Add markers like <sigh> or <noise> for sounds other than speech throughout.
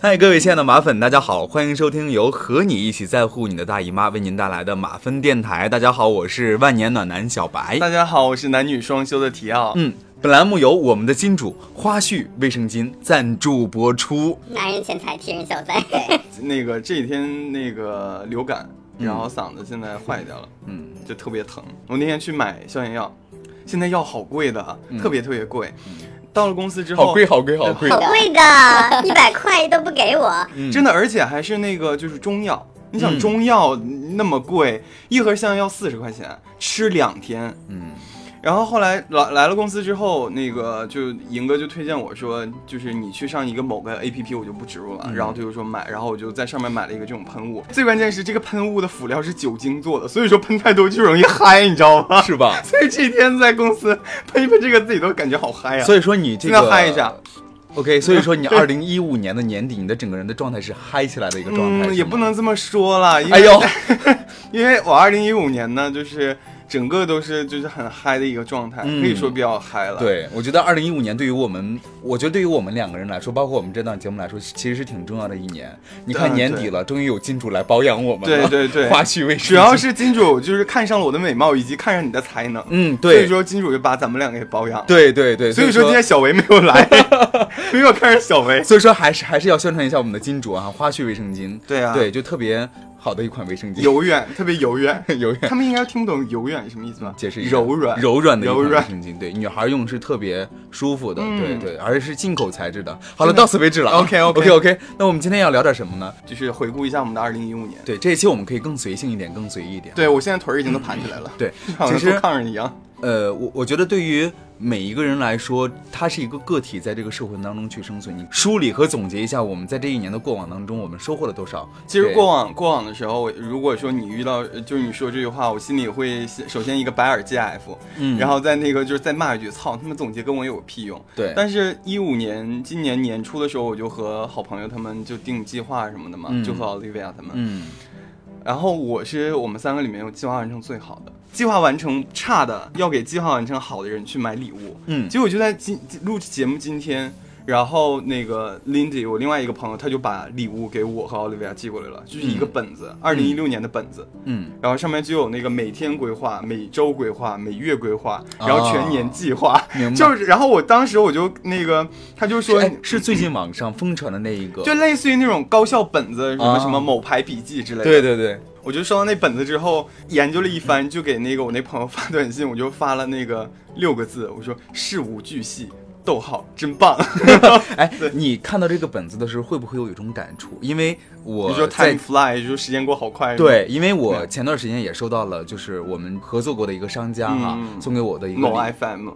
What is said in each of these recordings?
嗨，各位亲爱的马粉，大家好，欢迎收听由和你一起在乎你的大姨妈为您带来的马芬电台。大家好，我是万年暖男小白。大家好，我是男女双修的提奥。嗯，本栏目由我们的金主花絮卫生巾赞助播出。拿人钱财替人消灾。那个这几天那个流感，然后嗓子现在坏掉了，嗯，就特别疼。我那天去买消炎药，现在药好贵的，特别特别贵。到了公司之后，好贵，好贵，好贵好。贵的，一百块都不给我。嗯真的，而且还是那个就是中药。你想嗯中药那么贵，一盒消炎药四十块钱，吃两天。嗯，然后后来来来了公司之后，那个就赢哥就推荐我说，就是你去上一个某个 A P P，我就不植入了。嗯然后他就说买，然后我就在上面买了一个这种喷雾。最关键是这个喷雾的辅料是酒精做的，所以说喷太多就容易嗨，你知道吗？<laughs> 是吧？<laughs> 所以这天在公司喷一喷这个，自己都感觉好嗨呀、所以说你这现个在嗨一下。OK，所以说你 <laughs> 二零一五年的年底，你的整个人的状态是嗨起来的一个状态，嗯，也不。能这么说了，因为哎呦，因为我二零一五年呢，就是整个都是就是很嗨的一个状态，嗯可以说比较嗨了。，对，我觉得二零一五年对于我们，我觉得对于我们两个人来说，包括我们这档节目来说，其实是挺重要的一年。你看年底了，终于有金主来保养我们了。对对对花絮卫生主要是金主就是看上了我的美貌，以及看上你的才能。嗯，对所以，说金主就把咱们两个给保养了。对对对，所以说今天小维没有来，<laughs> 没有看上小维。所以说还是还是要宣传一下我们的金主啊，花絮卫生巾。对啊对，就特别好的一款卫生巾，柔软，特别柔软。<laughs> 柔软他们应该听不懂柔软是什么意思吧？解释一下柔软，柔软的一款卫柔软。生巾，对，女孩用是特别舒服的，嗯对对，而且是进口材质的。好了，到此为止了啊。OK，OK OK OK，那我们今天要聊点什么呢？就是回顾一下我们的二零一五年。对，这一期我们可以更随性一点，更随意一点。对我现在腿儿已经都盘起来了，对，<laughs> 好其实坐炕上一样。呃，我我觉得对于每一个人来说，他是一个个体，在这个社会当中去生存。你梳理和总结一下，我们在这一年的过往当中，我们收获了多少？其实过往过往的时候，如果说你遇到就是你说这句话，我心里会首先一个白耳 GF，嗯然后再那个就是再骂一句操，他们总结跟我有屁用。对，但是，一五年今年年初的时候，我就和好朋友他们就定计划什么的嘛，嗯就和 Olivia 他们。嗯然后我是我们三个里面有计划完成最好的，计划完成差的要给计划完成好的人去买礼物。嗯结果就在今录节目今天，然后那个 Lindy 我另外一个朋友他就把礼物给我和奥利维亚寄过来了，就是一个本子，二零一六年的本子，嗯，然后上面就有那个每天规划、每周规划、每月规划，哦。然后全年计划，就是然后我当时我就那个他就说。哎，是最近网上疯传的那一个，就类似于那种高校本子，什么啊什么某牌笔记之类的。对对对，我就收到那本子之后，研究了一番，就给那个我那朋友发短信，我就发了那个六个字，我说事无巨细，逗号，真棒。<laughs> 哎，你看到这个本子的时候，会不会有一种感触？因为我你说在 time fly，就说时间过好快。对，因为我前段时间也收到了，就是我们合作过的一个商家哈、嗯送给我的一个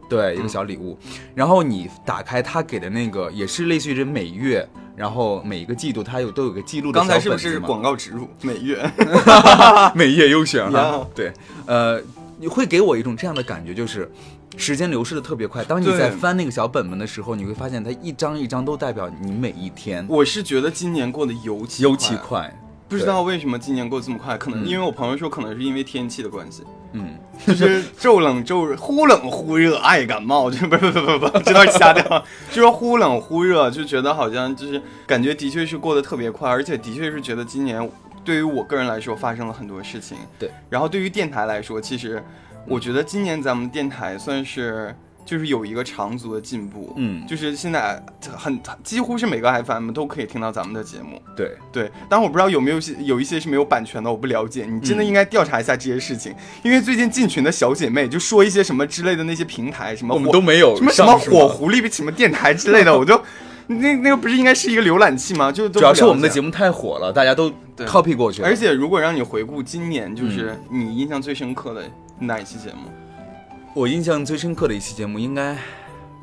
对，一个小礼物。然后你打开他给的那个，也是类似于这每月，然后每一个季度它有都有个记录的刚才是不是广告植入？每月 <laughs> 每月优选？<laughs> 对，呃，你会给我一种这样的感觉，就是。时间流逝的特别快，当你在翻那个小本本的时候，你会发现它一张一张都代表你每一天，我是觉得今年过得尤其尤其快，不知道为什么今年过得这么快，可能嗯。因为我朋友说，可能是因为天气的关系，嗯，就是骤冷骤热，忽冷忽热，爱感冒，就不不不不不，这段掐掉，就说忽冷忽热，就觉得好像就是感觉的确是过得特别快，而且的确是觉得今年对于我个人来说发生了很多事情。对，然后对于电台来说，其实我觉得今年咱们电台算是就是有一个长足的进步。嗯就是现在很几乎是每个 FM 都可以听到咱们的节目。对，对，当然我不知道有没有些有一些是没有版权的，我不了解。你真嗯的应该调查一下这些事情，因为最近进群的小姐妹就说一些什么之类的那些平台，什么我们火都没有什么什么火狐狸什么电台之类的，<laughs> 我就那那个不是应该是一个浏览器吗？就主要是我们的节目。太火了，大家都 copy 过去了。而且如果让你回顾今年，就是嗯你印象最深刻的哪一期节目？我印象最深刻的一期节目，应该，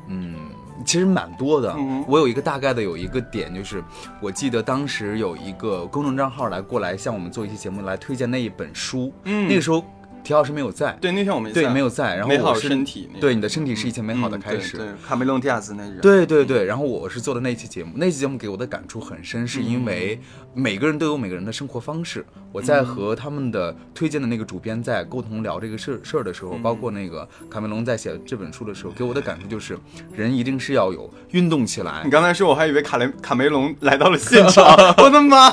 嗯，其实蛮多的。嗯我有一个大概的有一个点，就是我记得当时有一个公众账号来过来向我们做一期节目，来推荐那一本书。嗯那个时候田老师没有在，对，那天我没对在没有在，然后美好我是身体对你的身体是一切美好的嗯开始。对，对卡梅隆迪亚斯那人，对对对，然后我是做的那期节目，那期节目给我的感触很深，是因为嗯每个人都有每个人的生活方式。我在和他们的推荐的那个主编在沟通聊这个事事儿的时候，包括那个卡梅隆在写这本书的时候，给我的感触就是，人一定是要有运动起来你，刚才说，我还以为卡雷卡梅隆来到了现场，<laughs> 我的妈，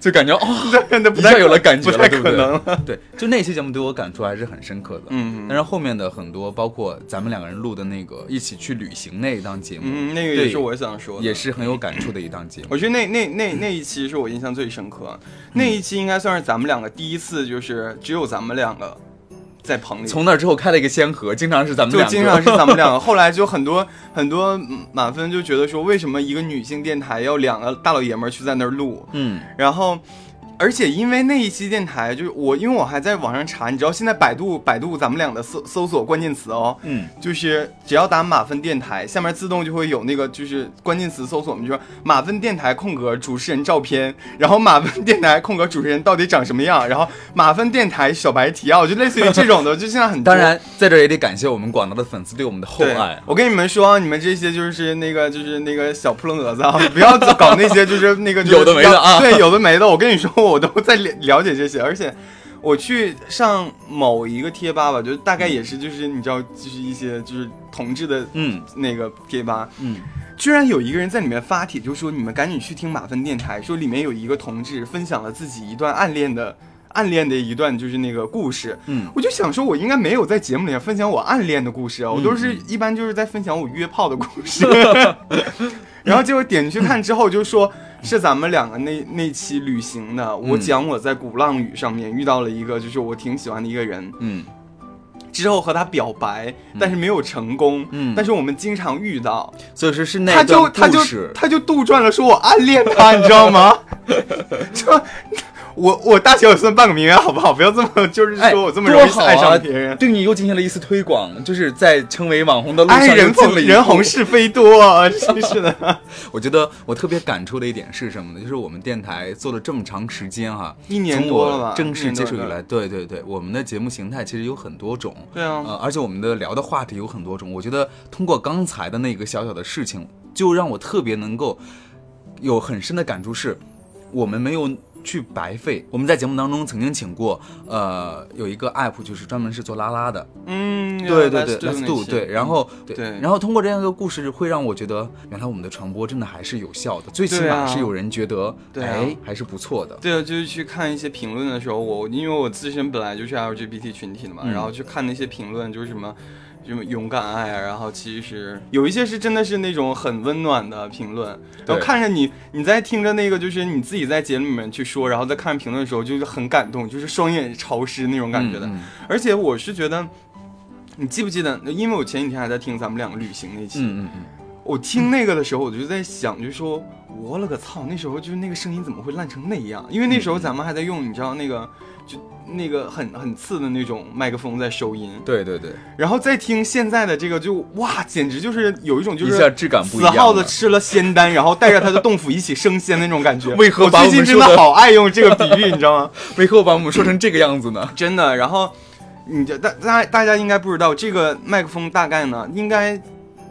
就感觉哦，<laughs> 那那不太一下有了感觉了，不太对不对？可能。对，就那期节目对我感触还是很深刻的。嗯但是后面的很多，包括咱们两个人录的那个一起去旅行那一档节目，嗯，那个也是我想说的，也是很有感触的一档节目。我觉得那那那那一期是我印象最深刻，那一期应该算是咱们两个第一次，就是只有咱们两个在棚里，从那之后开了一个先河，经常是咱们两个，就经常是咱们两个。<laughs> 后来就很多很多嗯满分就觉得说，为什么一个女性电台要两个大老爷们儿去在那儿录？嗯，然后。而且因为那一期电台，就是我，因为我还在网上查，你知道现在百度百度咱们俩的搜搜索关键词哦，嗯，就是只要打马粪电台，下面自动就会有那个就是关键词搜索，我们就说马粪电台空格主持人照片，然后马粪电台空格主持人到底长什么样，然后马粪电台小白提啊，我就类似于这种的，就现在很多当然在这儿也得感谢我们广大的粉丝对我们的厚爱。我跟你们说，你们这些就是那个就是那个小扑棱蛾子啊，不要搞那些就是那个就是 <laughs> 有的没的啊对，有的没的。我跟你说，我都在了了解这些，而且我去上某一个贴吧吧，就大概也是就是你知道，就是一些就是同志的嗯。那个贴吧，嗯，居然有一个人在里面发帖，就说你们赶紧去听马芬电台，说里面有一个同志分享了自己一段暗恋的暗恋的一段就是那个故事，嗯，我就想说，我应该没有在节目里面分享我暗恋的故事啊，我都是嗯。一般就是在分享我约炮的故事，<laughs> 然后结果点进去看之后就说。是咱们两个那那期旅行的，我嗯。讲我在鼓浪屿上面遇到了一个就是我挺喜欢的一个人，嗯。之后和他表白，但是没有成功，嗯。但是我们经常遇到，所以说是那他就段他就他就杜撰了说我暗恋他，你知道吗？<laughs> 就我我大小也算半个名媛，好不好？不要这么就是哎，说我这么容易爱上别人。对你又进行了一次推广，就是在成为网红的路哎，上又人红是非多，啊真是的。<laughs> <laughs> 我觉得我特别感触的一点是什么呢？就是我们电台做了这么长时间哈，一年多了吧正式接触以来，对对对，我们的节目形态其实有很多种，对啊，呃，而且我们的聊的话题有很多种。我觉得通过刚才的那个小小的事情，就让我特别能够有很深的感触是，我们没有。去白费。我们在节目当中曾经请过，呃，有一个 app 就是专门是做拉拉的，嗯，对对对 Let's do，期对，然后对对然后通过这样一个故事，会让我觉得，原来我们的传播真的还是有效的，最起码是有人觉得，对啊哎，还是不错的。对啊，就是去看一些评论的时候，我因为我自身本来就是 LGBT 群体的嘛，嗯然后去看那些评论，就是什么。什么勇敢爱啊，然后其实有一些是真的是那种很温暖的评论，然后看着你，你在听着那个，就是你自己在节目里面去说，然后在看评论的时候，就是很感动，就是双眼潮湿那种感觉的。嗯而且我是觉得，你记不记得？因为我前几天还在听咱们两个旅行那期，嗯嗯嗯我听那个的时候，我就在想，就说我了个操，那时候就是那个声音怎么会烂成那样？因为那时候咱们还在用，你知道那个就那个很很次的那种麦克风在收音，对对对，然后再听现在的这个就，哇，简直就是有一种就是一下质感不一死样死耗子吃了仙丹，然后带着他的洞府一起升仙那种感觉。为 <laughs> 何我把最近真的我们说的好爱用这个比喻，你知道吗？<laughs> 为何把我们说成这个样子呢？真的。然后你就大大大家应该不知道，这个麦克风大概呢应该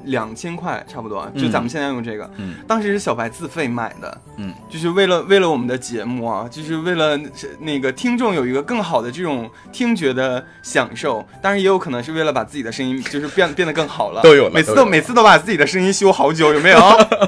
两千块差不多，就咱们现在用这个。嗯。当时是小白自费买的，嗯，就是为了为了我们的节目啊，就是为了那个听众有一个更好的这种听觉的享受，当然也有可能是为了把自己的声音就是变 <laughs> 变得更好了，都有了每次都都每次都把自己的声音修好久，有没有？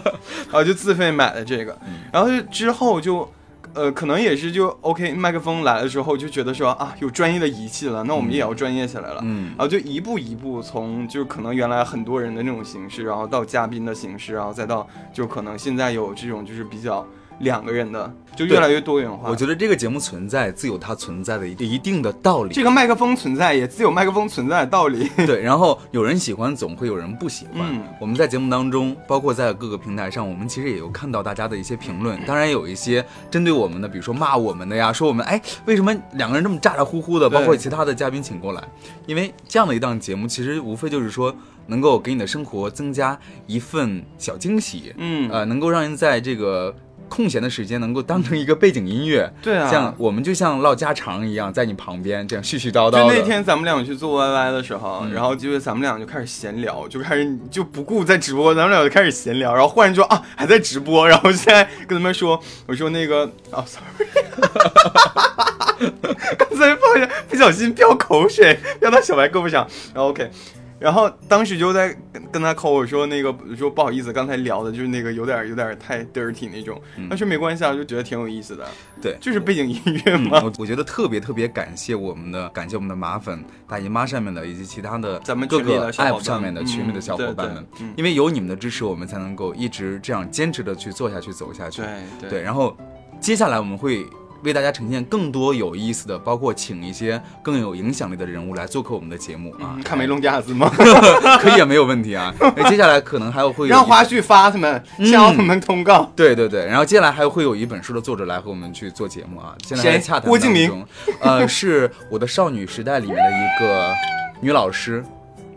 <laughs> 然后就自费买的这个，嗯。然后就之后就。呃，可能也是就 OK，麦克风来了之后就觉得说啊，有专业的仪器了，那我们也要专业起来了。嗯然后就一步一步从就可能原来很多人的那种形式，然后到嘉宾的形式，然后再到就可能现在有这种就是比较两个人的，就越来越多元化。我觉得这个节目存在自有它存在的一一定的道理。这个麦克风存在也自有麦克风存在的道理。<laughs> 对，然后有人喜欢，总会有人不喜欢。嗯我们在节目当中，包括在各个平台上，我们其实也有看到大家的一些评论，当然有一些针对我们的，比如说骂我们的呀，说我们哎为什么两个人这么咋咋呼呼的，包括其他的嘉宾请过来，因为这样的一档节目，其实无非就是说能够给你的生活增加一份小惊喜，嗯呃，能够让人在这个空闲的时间能够当成一个背景音乐，对啊像我们就像唠家常一样，在你旁边这样絮絮叨叨就。那天咱们俩去做 YY 的时候，嗯然后就是咱们俩就开始闲聊，就开始就不顾在直播，咱们俩就开始闲聊，然后忽然就说啊还在直播，然后现在跟他们说，我说那个啊 <laughs> sorry，<laughs> 刚才不好意思不小心飙口水飙到小白胳膊上，然后 OK。然后当时就在跟跟他扣我说那个说不好意思，刚才聊的就是那个有点有点太 dirty 那种，他说没关系啊，就觉得挺有意思的，嗯对。就是背景音乐嗯嘛。我我觉得特别特别感谢我们的感谢我们的马粉、大姨妈上面的以及其他的咱们各个 app 上面的嗯群里的小伙伴们。因为有你们的支持，我们才能够一直这样坚持的去做下去、走下去。对，然后接下来我们会为大家呈现更多有意思的，包括请一些更有影响力的人物来做客我们的节目啊嗯，看梅隆架子吗？<laughs> 可以也没有问题啊。那 <laughs> 接下来可能还有会有让花絮发他们，嗯向奥特曼通告。对对对，然后接下来还会有一本书的作者来和我们去做节目啊。现在洽谈郭敬明，呃，是我的少女时代里面的一个女老师，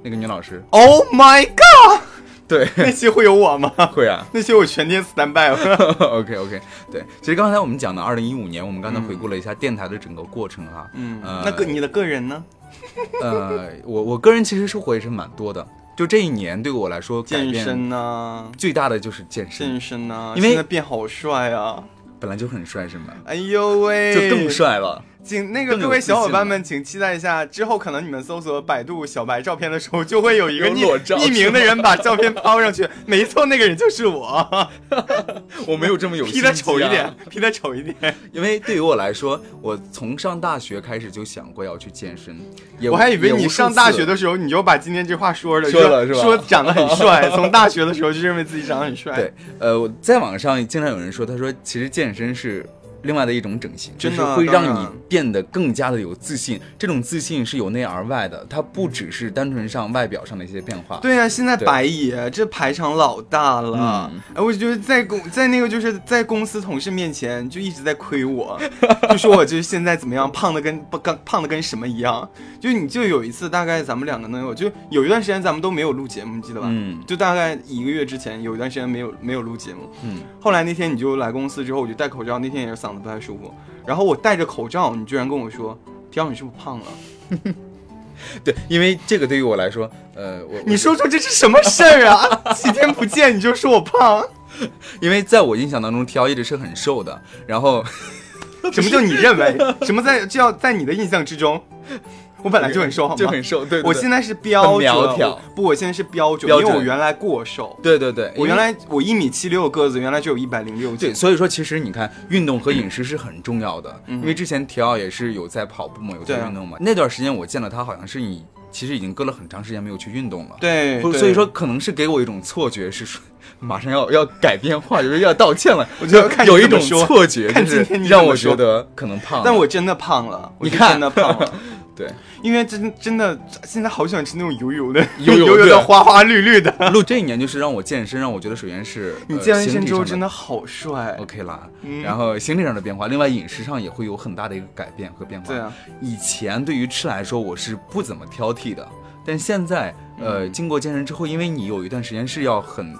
那个女老师，Oh my god！<laughs> 对，<laughs> 那期会有我吗？<laughs> 会啊。那期我全天 stand by 了。OK OK，对，其实刚才我们讲的二零一五年，我们刚才回顾了一下电台的整个过程哈。嗯，呃那个你的个人呢？呃，我我个人其实收获也是蛮多的。就这一年对我来说，健身呐，最大的就是健身，健身呐，因为现在变好帅啊！本来就很帅是吗？哎呦喂，就更。帅了。请那个各位小伙伴们，请期待一下，之后可能你们搜索百度小白照片的时候，就会有一个匿匿名的人把照片抛上去。没错，那个人就是我 <laughs> 我没有这么有，P 的丑一点，P 的丑一点。<laughs> 因为对于我来说，我从上大学开始就想过要去健身，也我还以为你上大学的时候，你就把今天这话说了，说了是吧说长得很 <laughs> 帅，从大学的时候就认为自己长得很帅。对，呃，我在网上经常有人说，他说其实健身是另外的一种整形，就是会让你变得更加的有自信。这种自信是由内而外的，它不只是单纯上外表上的一些变化。对呀、现在白野这排场老大了，嗯哎，我觉得在公在那个就是在公司同事面前就一直在亏我，<laughs> 就说我就是现在怎么样，胖的跟不刚胖的跟什么一样。就你就有一次，大概咱们两个能有，就有一段时间咱们都没有录节目，你记得吧？嗯就大概一个月之前有一段时间没有没有录节目，嗯，后来那天你就来公司之后，我就戴口罩，那天也是嗓子不太舒服，然后我戴着口罩，你居然跟我说，条你是不是胖了？<laughs> 对，因为这个对于我来说，呃，我你说说这是什么事儿啊？<laughs> 几天不见你就说我胖？<laughs> 因为在我印象当中，T L 一直是很瘦的，然后什么叫你认为？什么在就要在你的印象之中？我本来就很瘦？就很瘦，对对对我现在是标准，很苗条不，我现在是标准，标准因为我原来过瘦。对对对，我原来我一米七六个子，原来只有一百零六斤对，斤。所以说其实你看，运动和饮食是很重要的。嗯因为之前提奥也是有在跑步嘛，有在运动嘛。那段时间我见了他，好像是你其实已经隔了很长时间没有去运动了。对，对所所以说可能是给我一种错觉，是说 <laughs> 马上要要改变话，就是要道歉了。我觉得看有一种错觉，就是看今天你觉得可能胖了。但我真的胖了，你看真的胖了。<laughs> 对因为真真的现在好喜欢吃那种油油的、油油 <laughs> 的、花花绿绿的。<laughs> 录这一年就是让我健身，让我觉得首先是你健完身身之后真的好帅。OK 啦，嗯然后心理上的变化，另外饮食上也会有很大的一个改变和变化。对啊，以前对于吃来说我是不怎么挑剔的，但现在嗯呃经过健身之后，因为你有一段时间是要很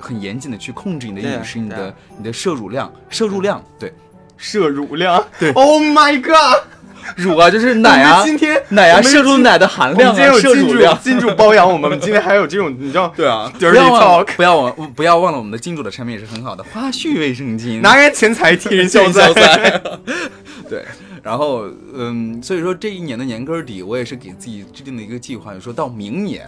很严谨的去控制你的饮食，你的你的摄入量，摄入量对摄入量。对，Oh my god！<laughs> 乳啊就是奶啊今天奶啊摄入奶的含量啊今天有金主摄入量。金主包养我们，今天还有这种你知道 <laughs> 对啊，Dirty 不要忘不要忘不要忘了我们的金主的产品也是很好的花絮卫生巾，拿人钱财替人消灾。<laughs> 对，然后嗯，所以说这一年的年根儿底，我也是给自己制定了一个计划，就说到明年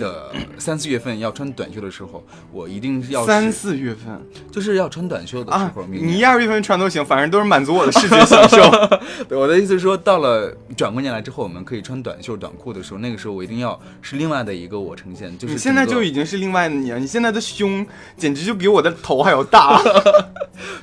的三四月份要穿短袖的时候，我一定是要三四月份就是要穿短袖的时啊候，，明你。一二月份穿都行，反正都是满足我的视觉享受。<laughs> 对我的意思是说，到了转过年来之后，我们可以穿短袖短裤的时候，那个时候我一定要是另外的一个我呈现，就是你现在就已经是另外的你了，你现在的胸简直就比我的头还要大。<laughs>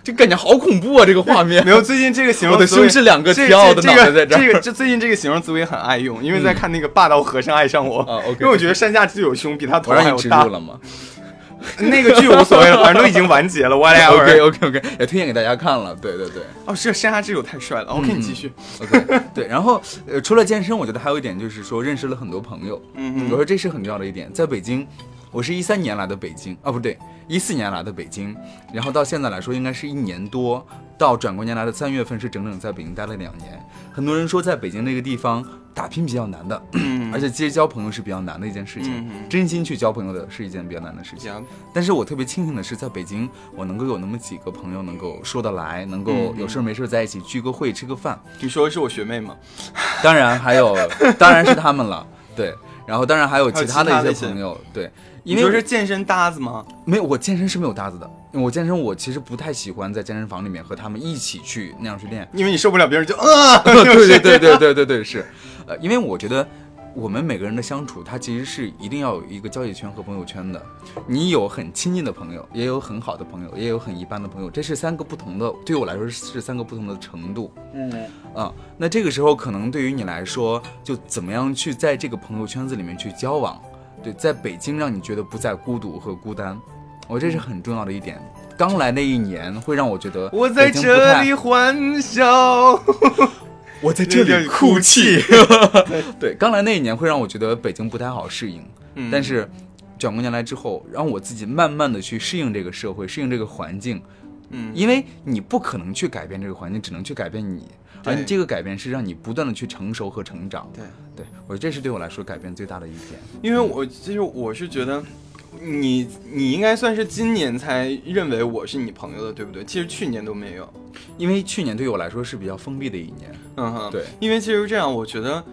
就感觉好恐怖啊！这个画面 <laughs> 没有，最近这个形容我的胸是两个这挑的这这个脑袋在这儿这个这最近这个形容词我也很爱用，因为在看那个《霸道和尚爱上我》因为我觉得山下智久胸比他头还要大。了吗 <laughs> 那个剧无所谓了，<laughs> 反正都已经完结了？OK，whatever。<laughs> OK OK，也推荐给大家看了。对对对。哦，是山下智久太帅了。OK，你继续。OK，对，然后呃，除了健身，我觉得还有一点就是说认识了很多朋友，嗯嗯我说这是很重要的一点。在北京，我我是一三年来的北京啊，不对，一四年来的北京，然后到现在来说应该是一年多，到转过年来的三月份是整整在北京待了两年。很多人说在北京那个地方打拼比较难的，<clears throat> 而且结交朋友是比较难的一件事情，真心去交朋友的是一件比较难的事情。呀但是我特别庆幸的是，在北京我能够有那么几个朋友能够说得来，能够有事儿没事儿在一起聚个会、吃个饭。你说的是我学妹吗？当然还有，当然是他们了，对。然后当然还有其他的一些朋友，对，因为是健身搭子吗？没有我健身是没有搭子的，我健身我其实不太喜欢在健身房里面和他们一起去那样去练。因为你受不了别人就 <laughs> 啊，对对对对对对对是，呃，因为我觉得我们每个人的相处，它其实是一定要有一个交际圈和朋友圈的。你有很亲近的朋友，也有很好的朋友，也有很一般的朋友，这是三个不同的，对我来说是三个不同的程度。嗯，啊、那这个时候可能对于你来说，就怎么样去在这个朋友圈子里面去交往，对，在北京让你觉得不再孤独和孤单，我这是很重要的一点。刚来那一年会让我觉得我在这里欢笑，<laughs> 我在这里哭泣。<laughs> 对，刚来那一年会让我觉得北京不太好适应，嗯。但是转过年来之后，让我自己慢慢的去适应这个社会，适应这个环境，嗯，因为你不可能去改变这个环境，只能去改变你，而对你这个改变是让你不断的去成熟和成长。对，对我觉得这是对我来说改变最大的一点。因为我其实我是觉得。你你应该算是今年才认为我是你朋友的，对不对？其实去年都没有。因为去年对于我来说是比较封闭的一年，嗯哼，对，因为其实这样，我觉得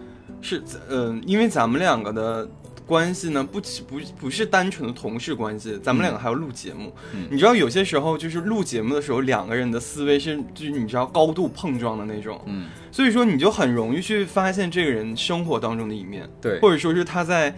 是，嗯、因为咱们两个的关系呢，不不不是单纯的同事关系，咱们两个还要录节目。嗯。你知道，有些时候就是录节目的时候，两个人的思维是就是你知道高度碰撞的那种，嗯，所以说你就很容易去发现这个人生活当中的一面，对，或者说是他在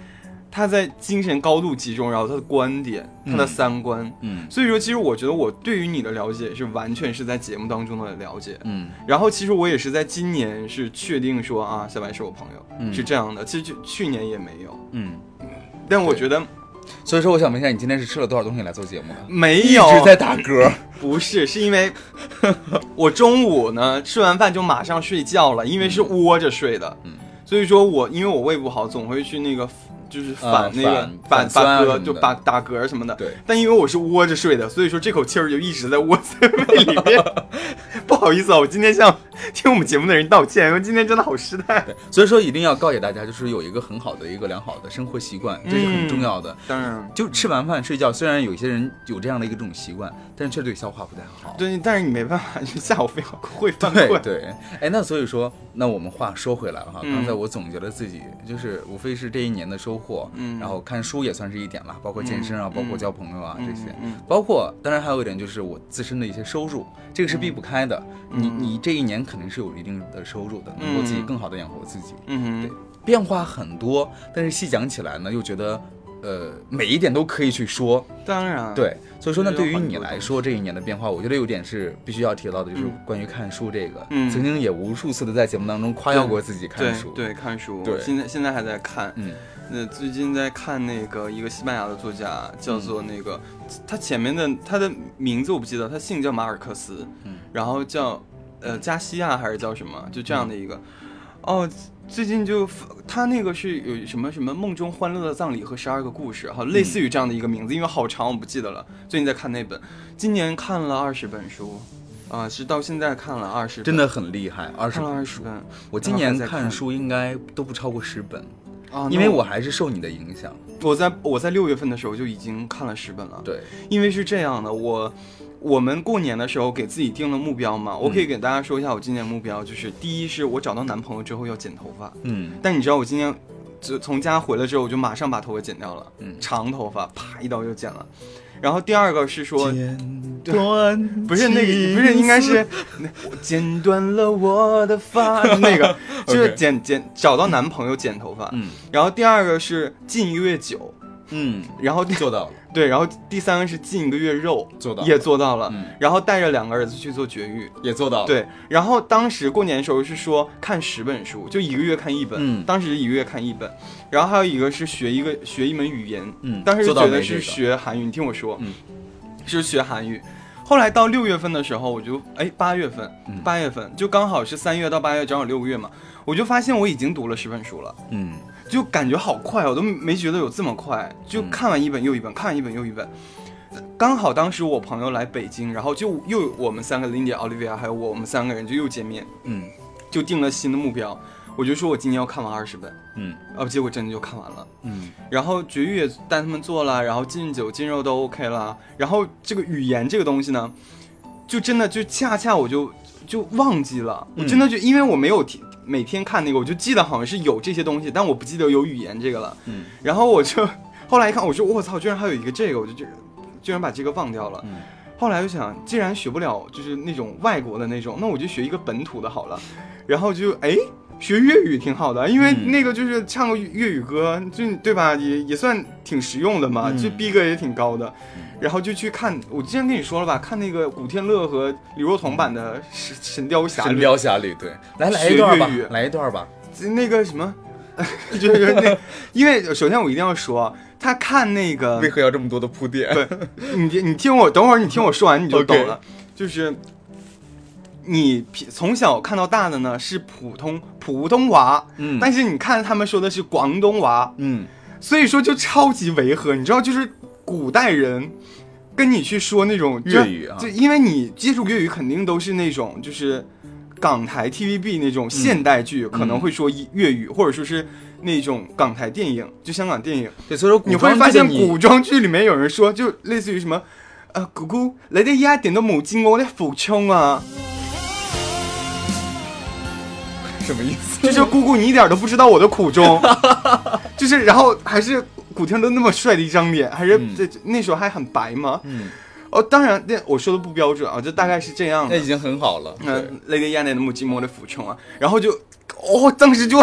他在精神高度集中，然后他的观点、他的嗯。三观。嗯。所以说，其实我觉得我对于你的了解是完全是在节目当中的了解，嗯。然后其实我也是在今年是确定说啊，小白是我朋友，嗯。是这样的。其实就去年也没有，嗯，但我觉得所以说我想问一下，你今天是吃了多少东西来做节目的？没有。一，直在打嗝。<laughs> 不是，是因为我中午呢吃完饭就马上睡觉了，因为是窝着睡的，嗯。所以说我因为我胃不好，总会去那个就是反啊那个反打嗝，就打打嗝什么的。对，但因为我是窝着睡的，所以说这口气儿就一直在窝在胃里面。<laughs> 不好意思啊，我今天向 <laughs> 听我们节目的人道歉，因为今天真的好失态。对，所以说一定要告诫大家，就是有一个很好的一个良好的生活习惯，这是很重要的。当然，就吃完饭睡觉，虽然有些人有这样的一个这种习惯，但是确实对消化不太好。对，但是你没办法，你下午非要会犯困。对对，哎，那所以说，那我们话说回来了哈，嗯刚才我总结了自己，就是无非是这一年的收获，嗯然后看书也算是一点了，包括健身啊，嗯包括交朋友啊、嗯这些，嗯包括当然还有一点就是我自身的一些收入，这个是避不开的。你嗯你这一年肯定是有一定的收入的，能够自己嗯更好的养活自己。嗯哼，变化很多，但是细讲起来呢，又觉得。呃，每一点都可以去说，当然，，对，所以说呢，对于你来说，这一年的变化，我觉得有点是必须要提到的，就是嗯关于看书这个。嗯曾经也无数次的在节目当中夸耀过自己看书。对，对，看书，对现在现在还在看。嗯那最近在看那个一个西班牙的作家，叫做嗯那个，他前面的他的名字我不记得，他姓叫马尔克斯，嗯然后叫呃加西亚还是叫什么，就这样的一个，哦。最近就他那个是有什么什么梦中欢乐的葬礼和十二个故事，哈，类似于这样的一个名字，因为好长我不记得了。最近在看那本，今年看了二十本书，啊、是到现在看了二十，真的很厉害，二十。二十本我今年看书应该都不超过十本，啊，因为我还是受你的影响。我在我在六月份的时候就已经看了十本了。对，因为是这样的，我我们过年的时候给自己定了目标嘛，我可以嗯给大家说一下我今年目标，就是第一是我找到男朋友之后要剪头发，嗯。但你知道我今年就从家回来之后，我就马上把头发剪掉了，嗯，长头发啪一刀就剪了。然后第二个是说，剪断不是那个，不是应该是我剪断了我的发，那个 <laughs> 就是剪剪找到男朋友剪头发。嗯。然后第二个是禁一个月酒，嗯，然后第做到了，对，然后第三个是禁一个月肉，做到也做到了。嗯然后带着两个儿子去做绝育。也做到了。，对，然后当时过年的时候是说看十本书，就一个月看一本。嗯当时一个月看一本，然后还有一个是学一个学一门语言，嗯，当时做觉得是学韩语。你听我说，嗯，是学韩语。后来到六月份的时候，我就哎八月份嗯，八月份就刚好是三月到八月，正好六个月嘛，我就发现我已经读了十本书了。嗯，就感觉好快，我都没觉得有这么快，就嗯看完一本又一本，看完一本又一本。刚好当时我朋友来北京，然后就又我们三个 Lindy、Olivia 还有我，我们三个人就又见面，嗯就定了新的目标。我就说我今年要看完二十本，嗯啊，结果真的就看完了。嗯然后绝育也带他们做了，然后禁酒禁肉都 OK 了，然后这个语言这个东西呢，就真的就恰恰我就就忘记了，我真的就因为我没有天每天看那个，我就记得好像是有这些东西，但我不记得有语言这个了。嗯然后我就后来一看，我说我操，居然还有一个这个，我就就居然把这个忘掉了。嗯后来就想，既然学不了就是那种外国的那种，那我就学一个本土的好了。然后就哎，学粤语挺好的，因为嗯那个就是唱个粤语歌，就对吧？也也算挺实用的嘛，嗯就逼格也挺高的。然后就去看，我之前跟你说了吧，看那个古天乐和李若彤版的《神神雕侠侣神》，雕侠侣，对，来来一段吧来一段吧。那个什么，<laughs> 就是那，因为首先我一定要说，他看那个为何要这么多的铺垫？对，你你听我，等会儿你听我说完你就懂了。<laughs> 就是你从小看到大的呢是普通普通娃，嗯。但是你看他们说的是广东娃，嗯。所以说就超级违和。你知道，就是古代人跟你去说那种粤语啊。就因为你接触粤语肯定都是那种就是港台 TVB 那种现代剧，可能会说粤语，或者说是那种港台电影，就香港电影。对，所以说你会发现古装剧里面有人说，就类似于什么，呃，姑姑，你哋一点都冇見我的俯衝啊，什么意思？<laughs> 就是姑姑你一点都不知道我的苦衷，<laughs> 就是然后还是古天乐那么帅的一张脸，还是嗯这、那时候还很白嘛，嗯，哦，当然那我说的不标准啊，就大概是这样的那已。经很好了。对嗯，雷迪亚内的母寂寞的俯冲啊，然后就，哦，当时就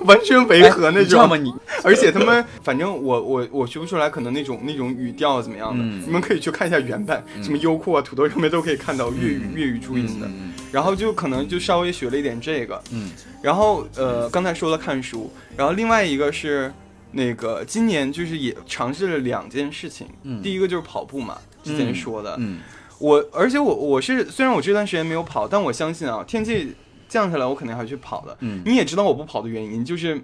<laughs> 完全违和那种。哎你知道吗？，你 <laughs> 而且他们，反正我我我学不出来，可能那种那种语调怎么样的，嗯。你们可以去看一下原版，什么优酷啊、土豆上面都可以看到粤语、粤语注音的。嗯然后就可能就稍微学了一点这个，嗯。然后呃，刚才说了看书，然后另外一个是那个今年就是也尝试了两件事情，嗯。第一个就是跑步嘛，之前说的，嗯。我而且我我是虽然我这段时间没有跑，但我相信啊，天气降下来我肯定还会去跑的。嗯，你也知道我不跑的原因，就是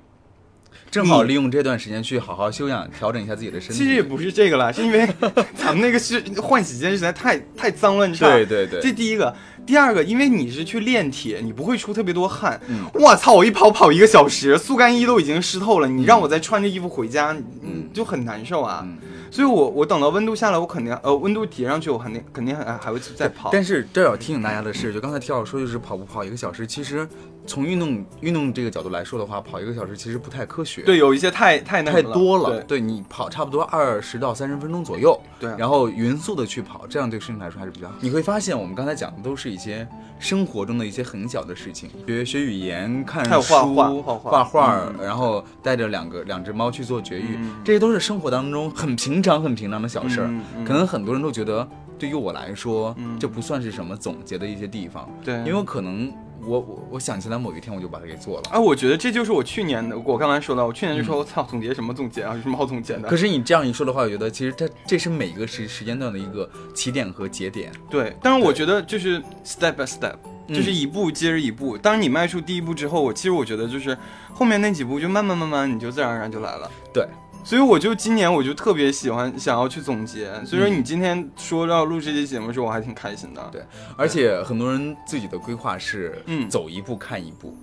正好利用这段时间去好好休养，调整一下自己的身体。其实也不是这个啦，是因为 <laughs> 咱们那个是换洗间实在太太脏乱差。对对对，这第一个，第二个，因为你是去练铁，你不会出特别多汗。嗯我操，我一跑跑一个小时，速干衣都已经湿透了，你让我再穿着衣服回家，嗯，就很难受啊。嗯所以我我等到温度下来，我肯定呃温度提上去，我肯定肯定还还会再跑。但是这要提醒大家的是，就刚才提到说，就是跑步跑一个小时，其实从运动运动这个角度来说的话，跑一个小时其实不太科学。对，有一些太太太多了，对。对你跑差不多二十到三十分钟左右，对然后匀速的去跑，这样对身体来说还是比较好。你会发现，我们刚才讲的都是一些生活中的一些很小的事情，比如学语言、看书、画画画画画嗯。然后带着两个两只猫去做绝育，嗯。这些都是生活当中很平常、很平常的小事儿。可能很多人都觉得，对于我来说，嗯。这不算是什么总结的一些地方，对，因为可能我我我想起来某一天我就把它给做了。啊，我觉得这就是我去年的，我刚才说的，我去年就说，我操，总结什么总结啊，有什么好总结的？嗯可是你这样一说的话，我觉得其实它这是每一个时时间段的一个起点和节点。对，但是我觉得就是 step by step，嗯就是一步接着一步。当你迈出第一步之后，我其实我觉得就是后面那几步就慢慢慢慢你就自然而然就来了。对，所以我就今年我就特别喜欢想要去总结。所以说嗯你今天说要录这期节目的时候，我还挺开心的。对而且很多人自己的规划是，嗯。走一步看一步。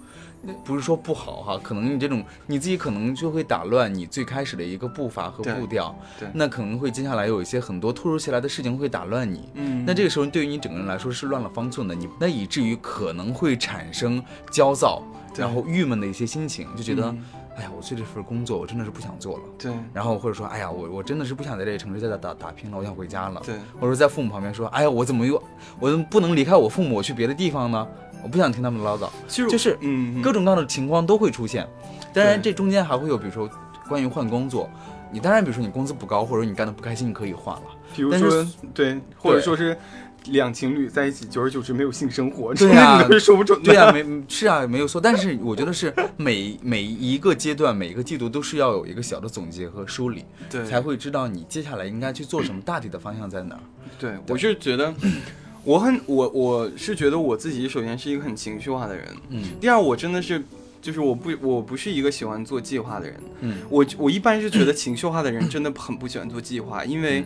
不是说不好哈，可能你这种你自己可能就会打乱你最开始的一个步伐和步调，对。那可能会接下来有一些很多突如其来的事情会打乱你，嗯，那这个时候对于你整个人来说是乱了方寸的，你那以至于可能会产生焦躁，对。然后郁闷的一些心情，就觉得，嗯哎呀，我做这份工作我真的是不想做了，对。然后或者说，哎呀，我我真的是不想在这个城市再打打打拼了，我想回家了，对。或者说在父母旁边说，哎呀，我怎么又我怎么不能离开我父母，我去别的地方呢？我不想听他们唠叨，其实就是嗯，各种各样的情况都会出现。当然，这中间还会有，比如说关于换工作，你当然比如说你工资不高，或者你干的不开心，你可以换了。比如说对，或者说是两情侣在一起，久而久之没有性生活，对啊这个你都是说不准的。对啊，没是啊，没有错。但是我觉得是每每一个阶段、每一个季度都是要有一个小的总结和梳理，对才会知道你接下来应该去做什么，大体的方向在哪儿。对，我是觉得，<clears throat> 我很我我是觉得我自己首先是一个很情绪化的人，嗯第二我真的是就是我不我不是一个喜欢做计划的人，嗯，我我一般是觉得情绪化的人真的很不喜欢做计划，因为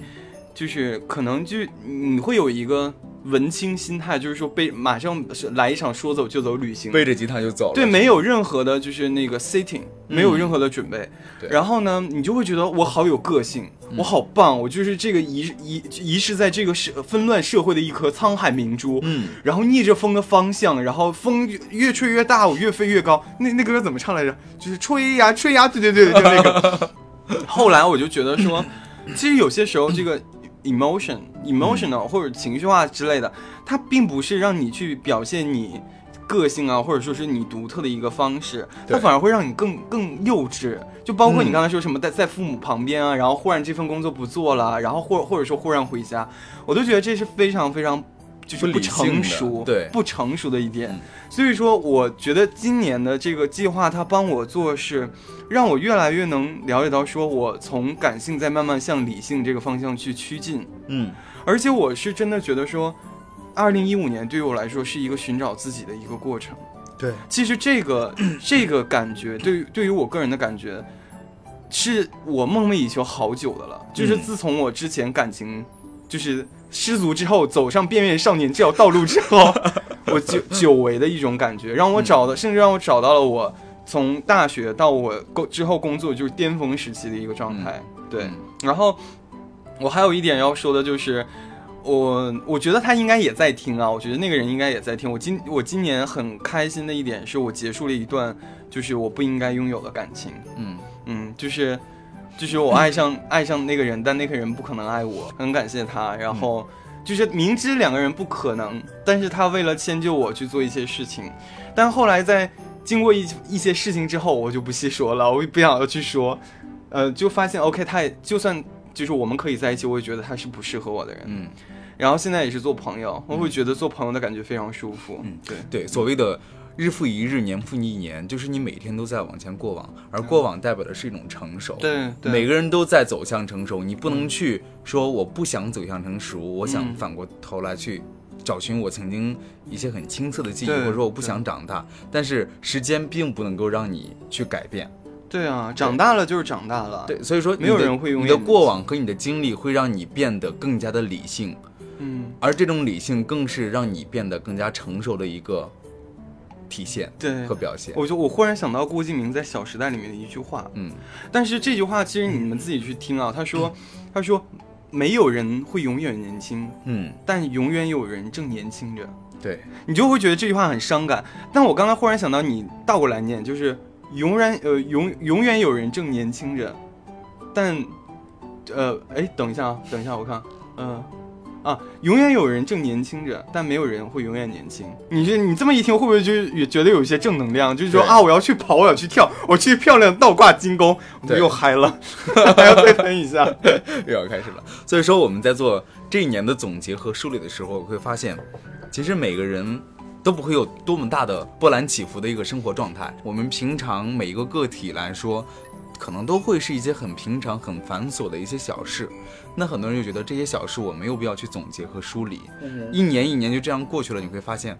就是可能就你会有一个文青心态，就是说被马上来一场说走就走旅行，背着吉他就走了。对，没有任何的就是那个 sitting，没有任何的准备，嗯对然后呢，你就会觉得我好有个性，我好棒，我就是这个遗遗遗失在这个社纷乱社会的一颗沧海明珠，嗯，然后逆着风的方向，然后风越越吹越大，我越飞越高。那那歌怎么唱来着？就是吹呀吹呀，对对对，就那个。<laughs> 后来我就觉得说，其实有些时候这个 emotion、emotional 或者情绪化之类的，它并不是让你去表现你个性啊，或者说是你独特的一个方式，它反而会让你更更幼稚。就包括你嗯。刚才说什么在在父母旁边啊，然后忽然这份工作不做了，然后或或者说忽然回家，我都觉得这是非常非常就是不成熟，对不成熟的一点。嗯所以说，我觉得今年的这个计划，它帮我做是让我越来越能了解到，说我从感性在慢慢向理性这个方向去趋近。嗯而且我是真的觉得说，二零一五年对于我来说是一个寻找自己的一个过程。对，其实这个 <clears throat> 这个感觉，对于对于我个人的感觉，是我梦寐以求好久的了。就是嗯自从我之前感情就是失足之后，走上边缘少年这条道路之后，<laughs> 我久久违的一种感觉，让我找到，甚至让我找到了我从大学到我工之后工作就是巅峰时期的一个状态。对，嗯然后我还有一点要说的就是。我我觉得他应该也在听啊，我觉得那个人应该也在听。我今我今年很开心的一点是我结束了一段就是我不应该拥有的感情，嗯嗯，就是就是我爱上 <coughs> 爱上那个人，但那个人不可能爱我，很感谢他。然后就是明知两个人不可能，但是他为了迁就我去做一些事情，但后来在经过一一些事情之后，我就不细说了，我也不想要去说，呃，就发现 OK，他也就算就是我们可以在一起，我也觉得他是不适合我的人。嗯，然后现在也是做朋友，我会觉得做朋友的感觉非常舒服。嗯对。对，所谓的日复一日，年复一年，就是你每天都在往前过往，而过往代表的是一种成熟。对对，每个人都在走向成熟，你不能去说我不想走向成熟，我想嗯。反过头来去找寻我曾经一些很青涩的记忆，或者说我不想长大。但是时间并不能够让你去改变，对啊，长大了就是长大了。，对，所以说没有人会用你的过往和你的经历会让你变得更加的理性，嗯，而这种理性更是让你变得更加成熟的一个体现对和。表现。我就我忽然想到郭敬明在《小时代》里面的一句话，嗯但是这句话其实你们自己去听啊，他说，他说，没有人会永远年轻，嗯，但永远有人正年轻着。对，你就会觉得这句话很伤感。但我刚才忽然想到，你倒过来念，就是永远呃永永远有人正年轻着，但呃哎等一下啊，等一下我看，嗯、啊，永远有人正年轻着，但没有人会永远年轻。你这你这么一听，会不会就也觉得有一些正能量？就是说啊，我要去跑，我要去跳，我去漂亮倒挂金钩，我们又嗨了，<laughs> 还要再喷一下。<laughs> 又要开始了。所以说我们在做这一年的总结和梳理的时候，会发现，其实每个人都不会有多么大的波澜起伏的一个生活状态。我们平常每一个个体来说，可能都会是一些很平常、很繁琐的一些小事。那很多人就觉得这些小事我没有必要去总结和梳理，一年一年就这样过去了，你会发现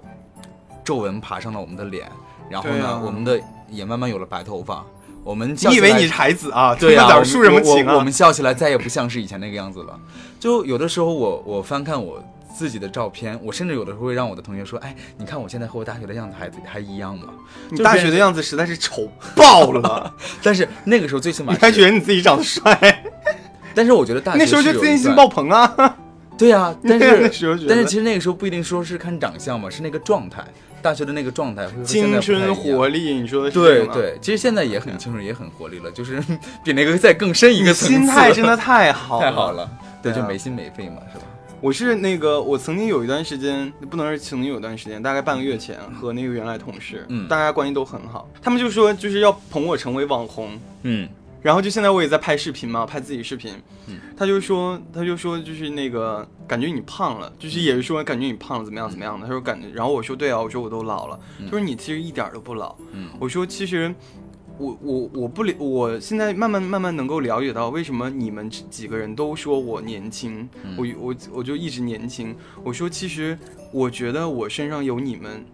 皱纹爬上了我们的脸，然后呢，啊我们的也慢慢有了白头发。我们你以为你是孩子啊？<laughs> 对呀、呀、我们竖什么情啊？我们笑起来再也不像是以前那个样子了。就有的时候我我翻看我自己的照片，我甚至有的时候会让我的同学说：“哎，你看我现在和我大学的样子还还一样吗？”你大学的样子实在是丑爆了，<laughs> 但是那个时候最起码你还是觉得你自己长得帅？但是我觉得大学那时候就自信心爆棚啊！<laughs> 对呀、但 <laughs> 那是时候但是其实那个时候不一定说是看长相嘛，是那个状态，大学的那个状态青春活力，你说的是吗，对对，其实现在也很青春，也很活力了，就是 <laughs> 比那个再更深一个层次。心态真的太好太好。了，对，就没心没肺嘛，是吧？我是那个，我曾经有一段时间，不能是曾经有一段时间，大概半个月前，和那个原来同事，嗯大家关系都很好，他们就说就是要捧我成为网红，嗯然后就现在我也在拍视频嘛，拍自己视频，嗯。他就说他就说就是那个感觉你胖了，就是也是说感觉你胖了怎么样怎么样的，他说感觉，然后我说对啊，我说我都老了，他说你其实一点儿都不老，嗯。我说其实。我我我不了，我现在慢慢慢慢能够了解到为什么你们几个人都说我年轻，嗯。我我我就一直年轻。我说其实我觉得我身上有你们，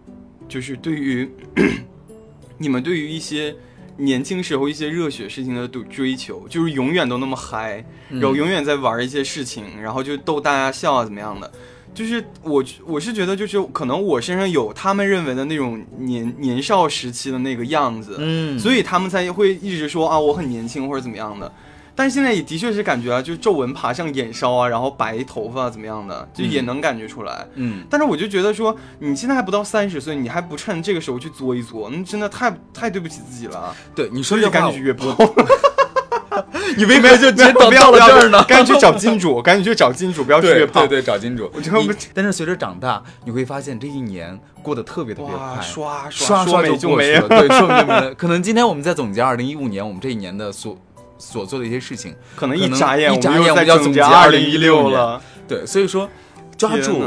就是对于 <clears throat> 你们对于一些年轻时候一些热血事情的追追求，就是永远都那么嗨，然后永远在玩一些事情，然后就逗大家笑啊怎么样的。就是我我是觉得就是可能我身上有他们认为的那种年年少时期的那个样子，嗯所以他们才会一直说啊我很年轻或者怎么样的。但是现在也的确是感觉啊，就皱纹爬上眼梢啊，然后白头发怎么样的，就也能感觉出来。嗯，但是我就觉得说，你现在还不到三十岁，你还不趁这个时候去作一作，那真的太太对不起自己了。对，你说这话赶紧去约炮，<laughs> 你为何就直接到到了这儿呢？<laughs> 赶紧去找金主，赶紧去找金主，不要去约炮。对对对，找金主。我真的不你但是随着长大，你会发现这一年过得特别特别，快，刷刷刷就过去就没了。对，说没就没了。可能今天我们在总结二零一五年我们这一年的所所做的一些事情，可能一眨眼，一眨眼我们要总结二零一2016六了。对，所以说抓住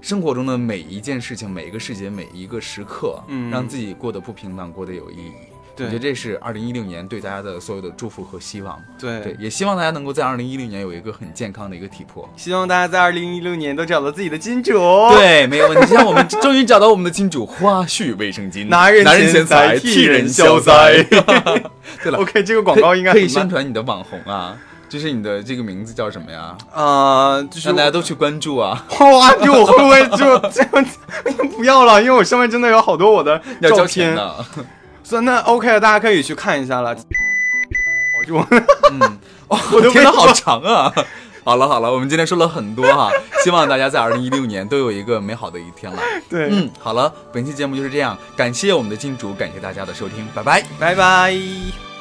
生活中的每一件事情、每一个细节、每一个时刻，嗯让自己过得不平淡，过得有意义。对我觉得这是二零一六年对大家的所有的祝福和希望。对对，也希望大家能够在二零一六年有一个很健康的一个体魄。希望大家在二零一六年都找到自己的金主。，对，没有问题。像我们终于找到我们的金主花絮卫生巾，拿人男人钱财替人消灾。<laughs> 对了 OK，这个广告应该可以宣传你的网红啊，就是你的这个名字叫什么呀？啊，就是让大家都去关注啊。哇，就我会不会就这样子？<laughs> 不要了，因为我上面真的有好多我的照要交钱所以那 OK 了，大家可以去看一下了。我就 <laughs> 嗯，哦，<laughs> 我都没天呐，好长啊！<laughs> 好了好了，我们今天说了很多哈，希望大家在二零一六年都有一个美好的一天了。对，嗯，好了，本期节目就是这样，感谢我们的金主，感谢大家的收听，拜拜。拜拜。